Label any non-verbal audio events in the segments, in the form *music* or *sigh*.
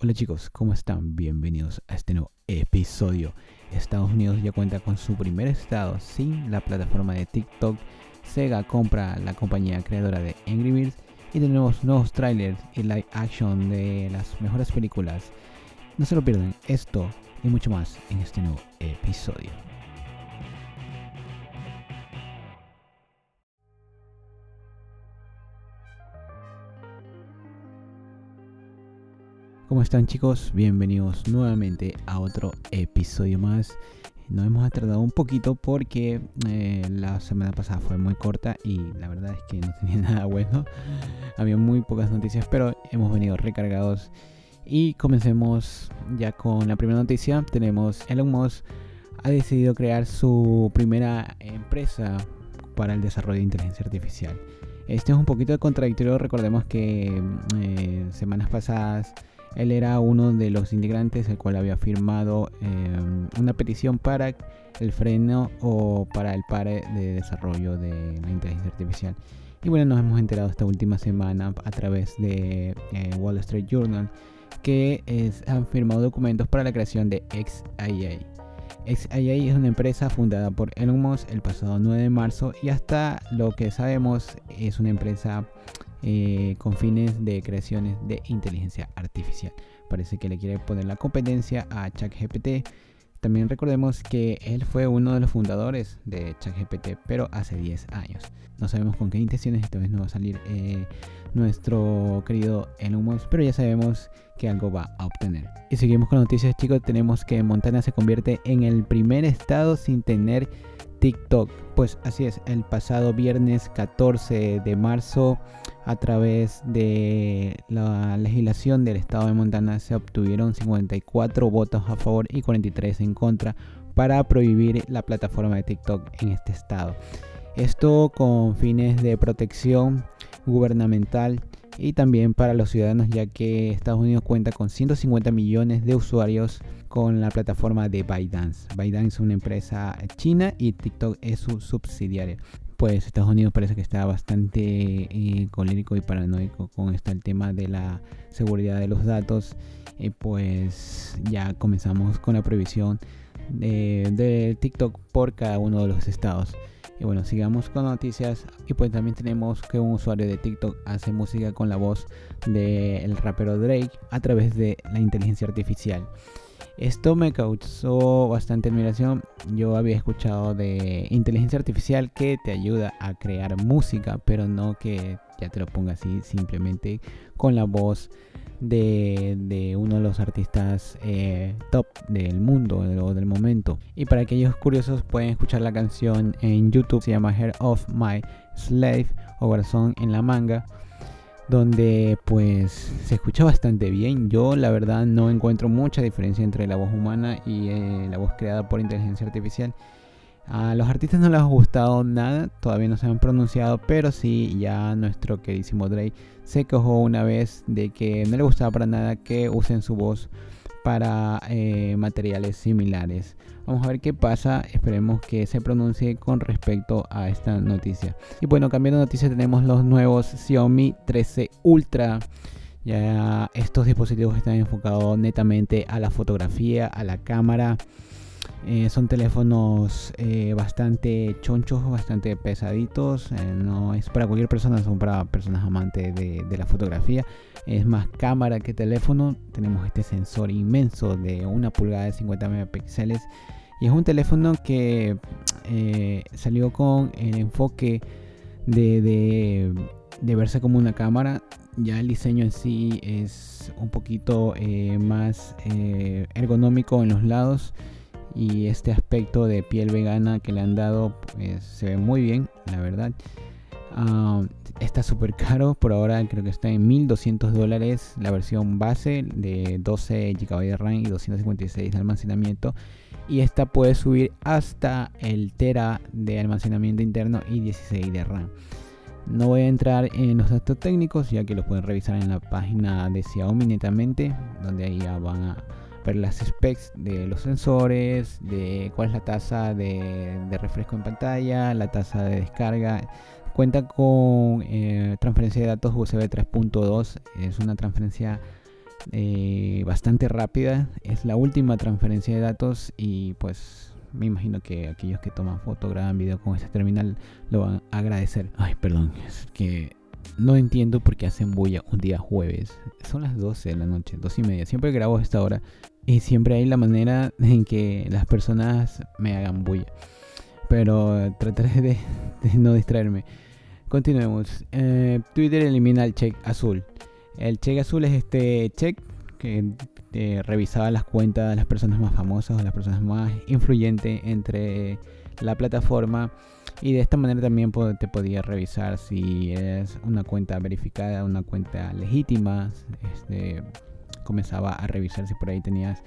Hola chicos, ¿cómo están? Bienvenidos a este nuevo episodio. Estados Unidos ya cuenta con su primer estado sin la plataforma de TikTok. Sega compra la compañía creadora de Angry Birds y tenemos nuevos trailers y live action de las mejores películas. No se lo pierdan, esto y mucho más en este nuevo episodio. ¿Cómo están chicos? Bienvenidos nuevamente a otro episodio más. Nos hemos tardado un poquito porque eh, la semana pasada fue muy corta y la verdad es que no tenía *laughs* nada bueno. Había muy pocas noticias, pero hemos venido recargados. Y comencemos ya con la primera noticia. Tenemos Elon Musk ha decidido crear su primera empresa para el desarrollo de inteligencia artificial. Este es un poquito contradictorio. Recordemos que eh, semanas pasadas él era uno de los integrantes el cual había firmado em, una petición para el freno o para el pare de desarrollo de la inteligencia artificial. Y bueno, nos hemos enterado esta última semana a través de eh, Wall Street Journal que han firmado documentos para la creación de XIA. XIA es una empresa fundada por Elon Musk el pasado 9 de marzo y hasta lo que sabemos es una empresa eh, con fines de creaciones de inteligencia artificial. Parece que le quiere poner la competencia a ChatGPT. También recordemos que él fue uno de los fundadores de ChatGPT, pero hace 10 años. No sabemos con qué intenciones esta vez no va a salir eh, nuestro querido Elon Musk, pero ya sabemos que algo va a obtener. Y seguimos con noticias, chicos. Tenemos que Montana se convierte en el primer estado sin tener TikTok. Pues así es, el pasado viernes 14 de marzo, a través de la legislación del estado de Montana, se obtuvieron 54 votos a favor y 43 en contra para prohibir la plataforma de TikTok en este estado. Esto con fines de protección gubernamental y también para los ciudadanos ya que Estados Unidos cuenta con 150 millones de usuarios con la plataforma de ByteDance. ByteDance es una empresa china y TikTok es su subsidiaria. Pues Estados Unidos parece que está bastante eh, colérico y paranoico con esto el tema de la seguridad de los datos. Y pues ya comenzamos con la prohibición de, de TikTok por cada uno de los estados. Y bueno, sigamos con noticias. Y pues también tenemos que un usuario de TikTok hace música con la voz del rapero Drake a través de la inteligencia artificial. Esto me causó bastante admiración. Yo había escuchado de inteligencia artificial que te ayuda a crear música, pero no que ya te lo ponga así simplemente con la voz de, uno de los artistas eh, top del mundo o del momento. Y para aquellos curiosos pueden escuchar la canción en YouTube, se llama Hair of My Slave o Corazón en la manga donde pues se escucha bastante bien. Yo la verdad no encuentro mucha diferencia entre la voz humana y eh, la voz creada por inteligencia artificial. A los artistas no les ha gustado nada, todavía no se han pronunciado, pero sí ya nuestro queridísimo Drake se quejó una vez de que no le gustaba para nada que usen su voz para eh, materiales similares. Vamos a ver qué pasa, esperemos que se pronuncie con respecto a esta noticia. Y bueno, cambiando de noticia tenemos los nuevos Xiaomi 13 Ultra. Ya estos dispositivos están enfocados netamente a la fotografía, a la cámara. Eh, son teléfonos eh, bastante chonchos, bastante pesaditos. Eh, no es para cualquier persona, son para personas amantes de, la fotografía. Es más cámara que teléfono. Tenemos este sensor inmenso de una pulgada de 50 megapíxeles. Y es un teléfono que salió con el enfoque de, de, verse como una cámara. Ya el diseño en sí es un poquito más ergonómico en los lados y este aspecto de piel vegana que le han dado pues, se ve muy bien, la verdad. Ah, está súper caro, por ahora creo que está en 1200 dólares la versión base de 12 GB de RAM y 256 de almacenamiento. Y esta puede subir hasta el Tera de almacenamiento interno y 16 de RAM. No voy a entrar en los datos técnicos ya que los pueden revisar en la página de Xiaomi netamente, donde ahí ya van a las specs de los sensores, de cuál es la tasa de, refresco en pantalla, la tasa de descarga. Cuenta con eh, transferencia de datos USB 3.2, es una transferencia eh, bastante rápida. Es la última transferencia de datos y pues me imagino que aquellos que toman foto, graban video con este terminal lo van a agradecer. Ay, perdón, es que no entiendo por qué hacen bulla un día jueves. Son las 12 de la noche, 2 y media. Siempre grabo a esta hora y siempre hay la manera *laughs* en que las personas me hagan bulla. Pero trataré de, *laughs* no distraerme. Continuemos. Eh, Twitter elimina el check azul. El check azul es este check que te revisaba las cuentas de las personas más famosas o las personas más influyentes entre la plataforma y de esta manera también te podía revisar si es una cuenta verificada, una cuenta legítima. Este, comenzaba a revisar si por ahí tenías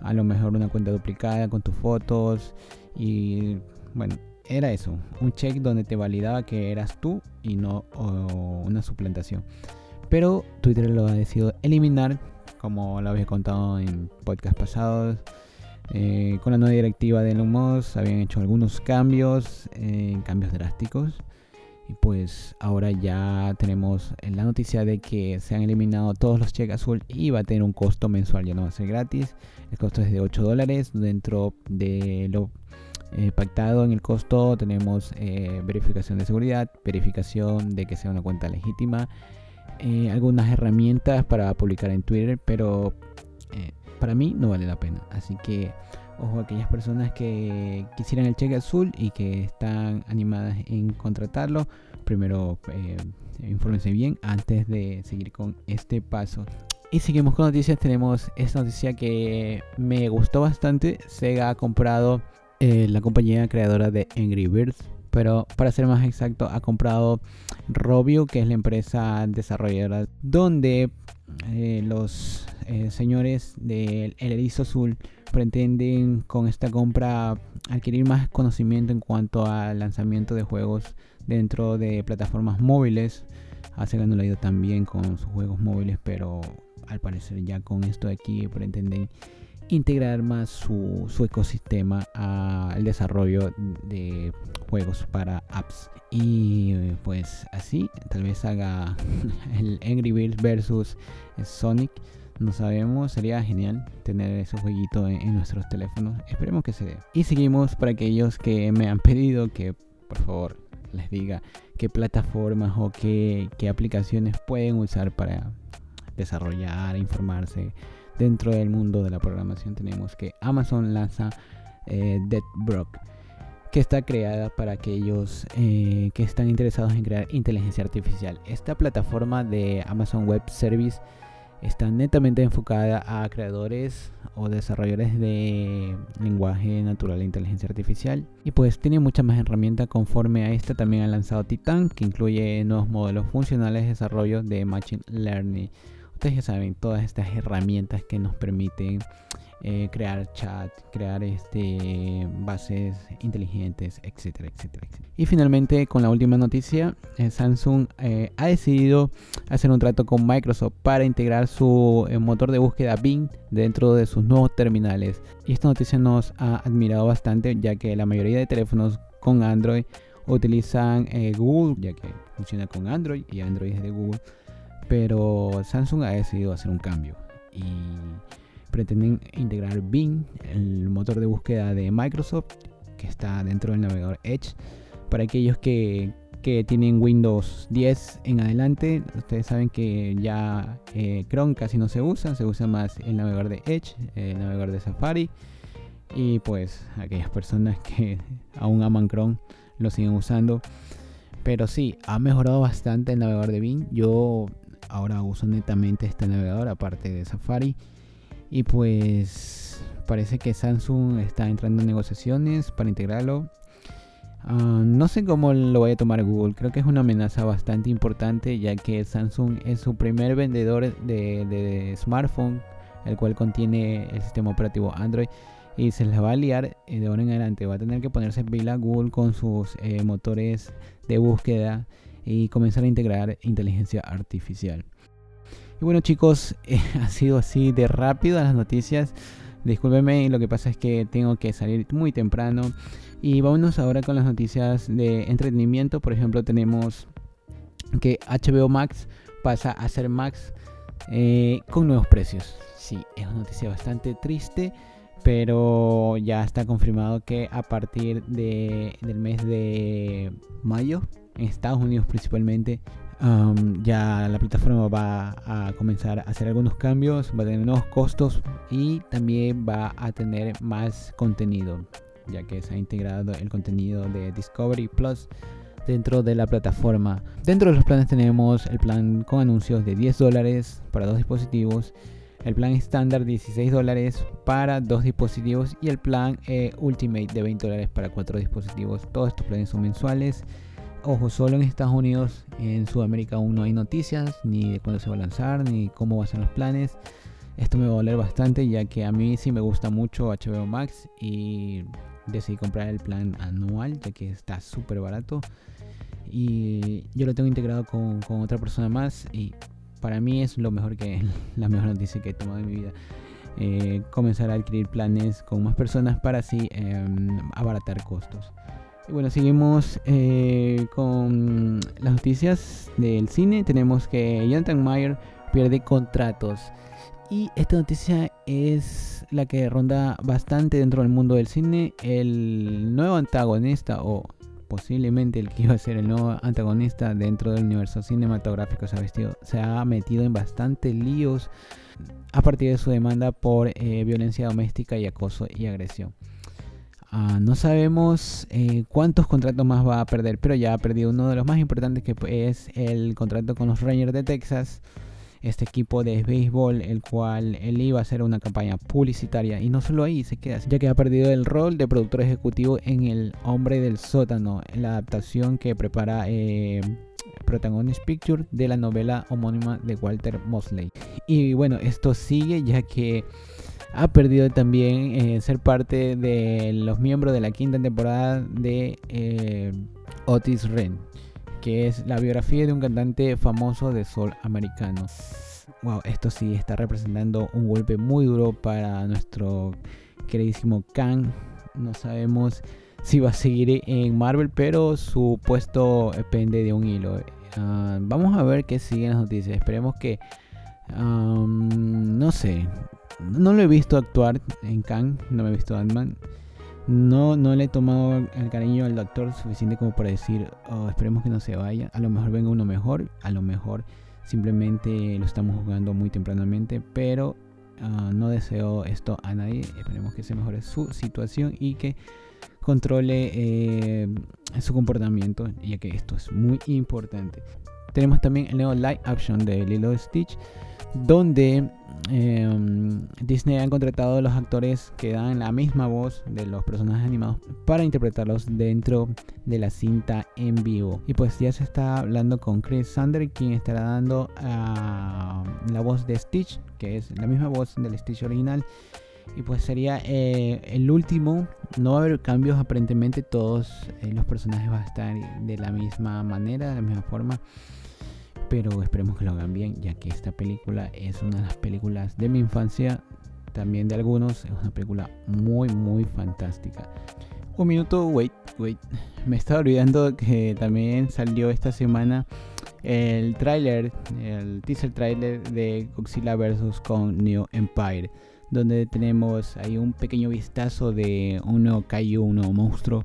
a lo mejor una cuenta duplicada con tus fotos y bueno, era eso, un check donde te validaba que eras tú y no una suplantación. Pero Twitter lo ha decidido eliminar, como lo había contado en podcast pasados. Eh, con la nueva directiva de Elon Musk habían hecho algunos cambios, eh, cambios drásticos. Y pues ahora ya tenemos la noticia de que se han eliminado todos los cheques azul y va a tener un costo mensual, ya no va a ser gratis. El costo es de 8 dólares. Dentro de lo eh, pactado en el costo tenemos verificación de seguridad, verificación de que sea una cuenta legítima, algunas herramientas para publicar en Twitter, pero para mí no vale la pena. Así que ojo a aquellas personas que quisieran el cheque azul y que están animadas en contratarlo. Primero eh, infórmense bien antes de seguir con este paso. Y seguimos con noticias. Tenemos esta noticia que me gustó bastante. Sega ha comprado eh, la compañía creadora de Angry Birds. Pero para ser más exacto, ha comprado Robio, que es la empresa desarrolladora donde eh, los eh, señores del Erizo Azul pretenden con esta compra adquirir más conocimiento en cuanto al lanzamiento de juegos dentro de plataformas móviles. Hace ha ido también con sus juegos móviles, pero al parecer ya con esto de aquí pretenden integrar más su, ecosistema al desarrollo de juegos para apps. Y pues así, tal vez haga *laughs* el Angry Birds versus Sonic. No sabemos, sería genial tener ese jueguito en, nuestros teléfonos. Esperemos que se dé. Y seguimos para aquellos que me han pedido que por favor les diga qué plataformas o qué, qué aplicaciones pueden usar para desarrollar, informarse dentro del mundo de la programación. Tenemos que Amazon lanza eh, Deadbrook que está creada para aquellos eh, que están interesados en crear inteligencia artificial. Esta plataforma de Amazon Web Service está netamente enfocada a creadores o desarrolladores de lenguaje natural e inteligencia artificial y pues tiene muchas más herramientas conforme a esta también ha lanzado Titan que incluye nuevos modelos funcionales de desarrollo de Machine Learning ustedes ya saben todas estas herramientas que nos permiten eh, crear chat, crear este, bases inteligentes, etcétera, etcétera, Y finalmente, con la última noticia, eh, Samsung eh, ha decidido hacer un trato con Microsoft para integrar su motor de búsqueda Bing dentro de sus nuevos terminales. Y esta noticia nos ha admirado bastante, ya que la mayoría de teléfonos con Android utilizan Google, ya que funciona con Android y Android es de Google. Pero Samsung ha decidido hacer un cambio y pretenden integrar Bing, el motor de búsqueda de Microsoft, que está dentro del navegador Edge. Para aquellos que, tienen Windows 10 en adelante, ustedes saben que ya eh, Chrome casi no se usa, se usa más el navegador de Edge, el navegador de Safari. Y pues aquellas personas que *laughs* aún aman Chrome lo siguen usando. Pero sí, ha mejorado bastante el navegador de Bing. Yo ahora uso netamente este navegador aparte de Safari. Y pues parece que Samsung está entrando en negociaciones para integrarlo. Ah, no sé cómo lo vaya a tomar Google. Creo que es una amenaza bastante importante ya que Samsung es su primer vendedor de, smartphone, el cual contiene el sistema operativo Android. Y se les va a liar de ahora en adelante. Va a tener que ponerse pila Google con sus eh, motores de búsqueda y comenzar a integrar inteligencia artificial. Y bueno chicos, *laughs* eh, ha sido así de rápido las noticias. Discúlpenme, lo que pasa es que tengo que salir muy temprano. Y vámonos ahora con las noticias de entretenimiento. Por ejemplo, tenemos que HBO Max pasa a ser Max eh, con nuevos precios. Sí, es una noticia bastante triste, pero ya está confirmado que a partir de, del mes de mayo, en Estados Unidos principalmente, um, ya la plataforma va a comenzar a hacer algunos cambios, va a tener nuevos costos y también va a tener más contenido, ya que se ha integrado el contenido de Discovery Plus dentro de la plataforma. Dentro de los planes tenemos el plan con anuncios de 10 dólares para dos dispositivos, el plan estándar 16 dólares para dos dispositivos y el plan eh, Ultimate de 20 dólares para cuatro dispositivos. Todos estos planes son mensuales. Ojo, solo en Estados Unidos, en Sudamérica aún no hay noticias, ni de cuándo se va a lanzar, ni cómo van a ser los planes. Esto me va a doler bastante ya que a mí sí me gusta mucho HBO Max y decidí comprar el plan anual ya que está súper barato. Y yo lo tengo integrado con, con, otra persona más y para mí es lo mejor que *laughs* la mejor noticia que he tomado en mi vida. Eh, comenzar a adquirir planes con más personas para así eh, abaratar costos bueno seguimos eh, con las noticias del cine tenemos que Jonathan Meyer pierde contratos y esta noticia es la que ronda bastante dentro del mundo del cine. El nuevo antagonista o posiblemente el que iba a ser el nuevo antagonista dentro del universo cinematográfico se ha, vestido, se ha metido en bastantes líos a partir de su demanda por eh, violencia doméstica y acoso y agresión. Uh, no sabemos eh, cuántos contratos más va a perder, pero ya ha perdido uno de los más importantes que es el contrato con los Rangers de Texas este equipo de béisbol, el cual él iba a hacer una campaña publicitaria y no solo ahí se queda, ya que ha perdido el rol de productor ejecutivo en El Hombre del Sótano, la adaptación que prepara eh, Protagonist Picture de la novela homónima de Walter Mosley. Y bueno, esto sigue ya que ha perdido también eh, ser parte de los miembros de la quinta temporada de eh, Otis Ren que es la biografía de un cantante famoso de sol americano. Wow, esto sí está representando un golpe muy duro para nuestro queridísimo Kang. No sabemos si va a seguir en Marvel, pero su puesto depende de un hilo. Uh, vamos a ver qué siguen las noticias. Esperemos que. No sé. No lo he visto actuar en Kang. No me he visto Ant-Man no, no le he tomado el cariño al doctor suficiente como para decir, oh, esperemos que no se vaya. A lo mejor venga uno mejor, a lo mejor simplemente lo estamos jugando muy tempranamente, pero ah, no deseo esto a nadie. Esperemos que se mejore su situación y que controle eh, su comportamiento, ya que esto es muy importante. Tenemos también el nuevo live action de Lilo Stitch, donde Em, Disney ha contratado a los actores que dan la misma voz de los personajes animados para interpretarlos dentro de la cinta en vivo. Y pues ya se está hablando con Chris Sander, quien estará dando ah, la voz de Stitch, que es la misma voz del Stitch original. Y pues sería eh, el último. No va a haber cambios, aparentemente todos eh, los personajes van a estar de la misma manera, de la misma forma pero esperemos que lo hagan bien, ya que esta película es una de las películas de mi infancia, también de algunos, es una película muy, muy fantástica. Un minuto, wait, wait. *laughs* Me estaba olvidando que también salió esta semana el tráiler, el teaser trailer de Godzilla vs. con New Empire, donde tenemos ahí un pequeño vistazo de un nuevo Kaiju, un nuevo monstruo,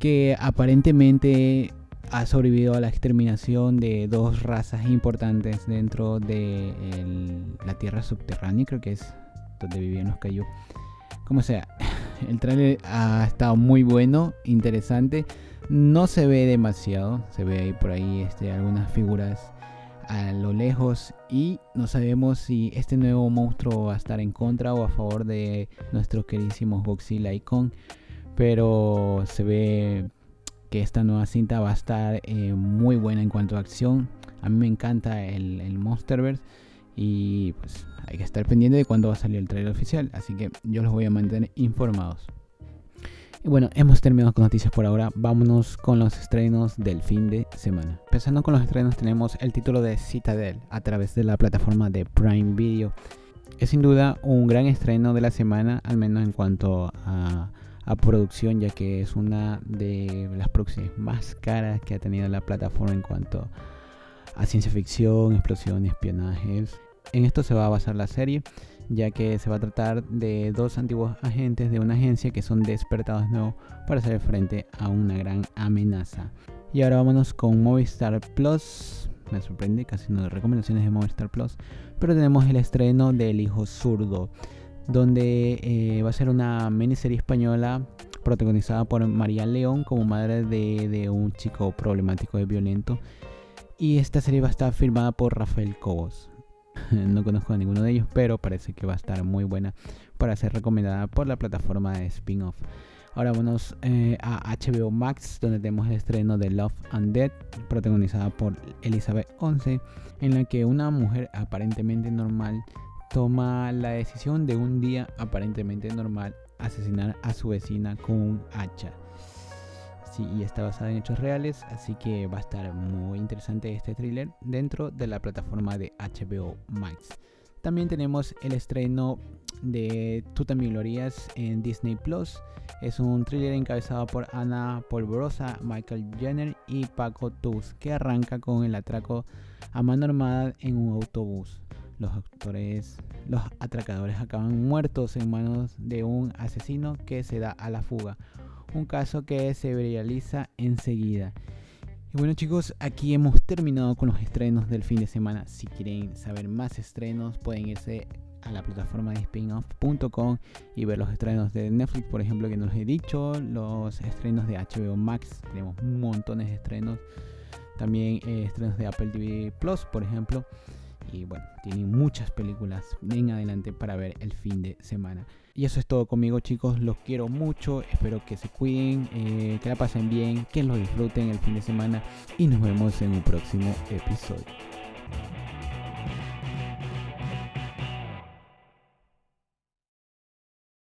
que aparentemente ha sobrevivido a la exterminación de dos razas importantes dentro de la tierra subterránea, creo que es donde vivían los Kaiju. Como sea, *laughs* el trailer ha estado muy bueno, interesante. No se ve demasiado, se ve ahí por ahí este, algunas figuras a lo lejos y no sabemos si este nuevo monstruo va a estar en contra o a favor de nuestros queridísimos Godzilla y Kong. Pero se ve que esta nueva cinta va a estar eh, muy buena en cuanto a acción. A mí me encanta el, el, Monsterverse y pues hay que estar pendiente de cuándo va a salir el trailer oficial. Así que yo los voy a mantener informados. Y bueno, hemos terminado con noticias por ahora. Vámonos con los estrenos del fin de semana. Empezando con los estrenos tenemos el título de Citadel a través de la plataforma de Prime Video. Es sin duda un gran estreno de la semana, al menos en cuanto a a producción, ya que es una de las producciones más caras que ha tenido la plataforma en cuanto a ciencia ficción, explosiones, espionajes. en esto se va a basar la serie, ya que se va a tratar de dos antiguos agentes de una agencia que son despertados de nuevo para hacer frente a una gran amenaza. Y ahora vámonos con Movistar Plus. Me sorprende, casi no de recomendaciones de Movistar Plus. Pero tenemos el estreno del Hijo Zurdo, donde eh, va a ser una miniserie española protagonizada por María León como madre de, un chico problemático y violento. Y esta serie va a estar firmada por Rafael Cobos. *laughs* no conozco a ninguno de ellos, pero parece que va a estar muy buena para ser recomendada por la plataforma de spin-off. Ahora vamos eh, a HBO Max, donde tenemos el estreno de Love and Dead, protagonizada por Elizabeth Once, en la que una mujer aparentemente normal toma la decisión de un día aparentemente normal asesinar a su vecina con un hacha y está basada en hechos reales, así que va a estar muy interesante este thriller dentro de la plataforma de HBO Max. También tenemos el estreno de Tú también lo en Disney Plus. Es un thriller encabezado por Ana Polvorosa, Michael Jenner y Paco Tuz, que arranca con el atraco a mano armada en un autobús. Los actores, los atracadores acaban muertos en manos de un asesino que se da a la fuga un caso que se realiza enseguida. Y bueno chicos, aquí hemos terminado con los estrenos del fin de semana. Si quieren saber más estrenos, pueden irse a la plataforma de spinoff.com y ver los estrenos de Netflix, por ejemplo, que nos he dicho, los estrenos de HBO Max, tenemos montones de estrenos, también eh, estrenos de Apple TV Plus, por ejemplo. Y bueno, tienen muchas películas en adelante para ver el fin de semana. Y eso es todo conmigo chicos, los quiero mucho, espero que se cuiden, eh, que la pasen bien, que lo disfruten el fin de semana y nos vemos en un próximo episodio.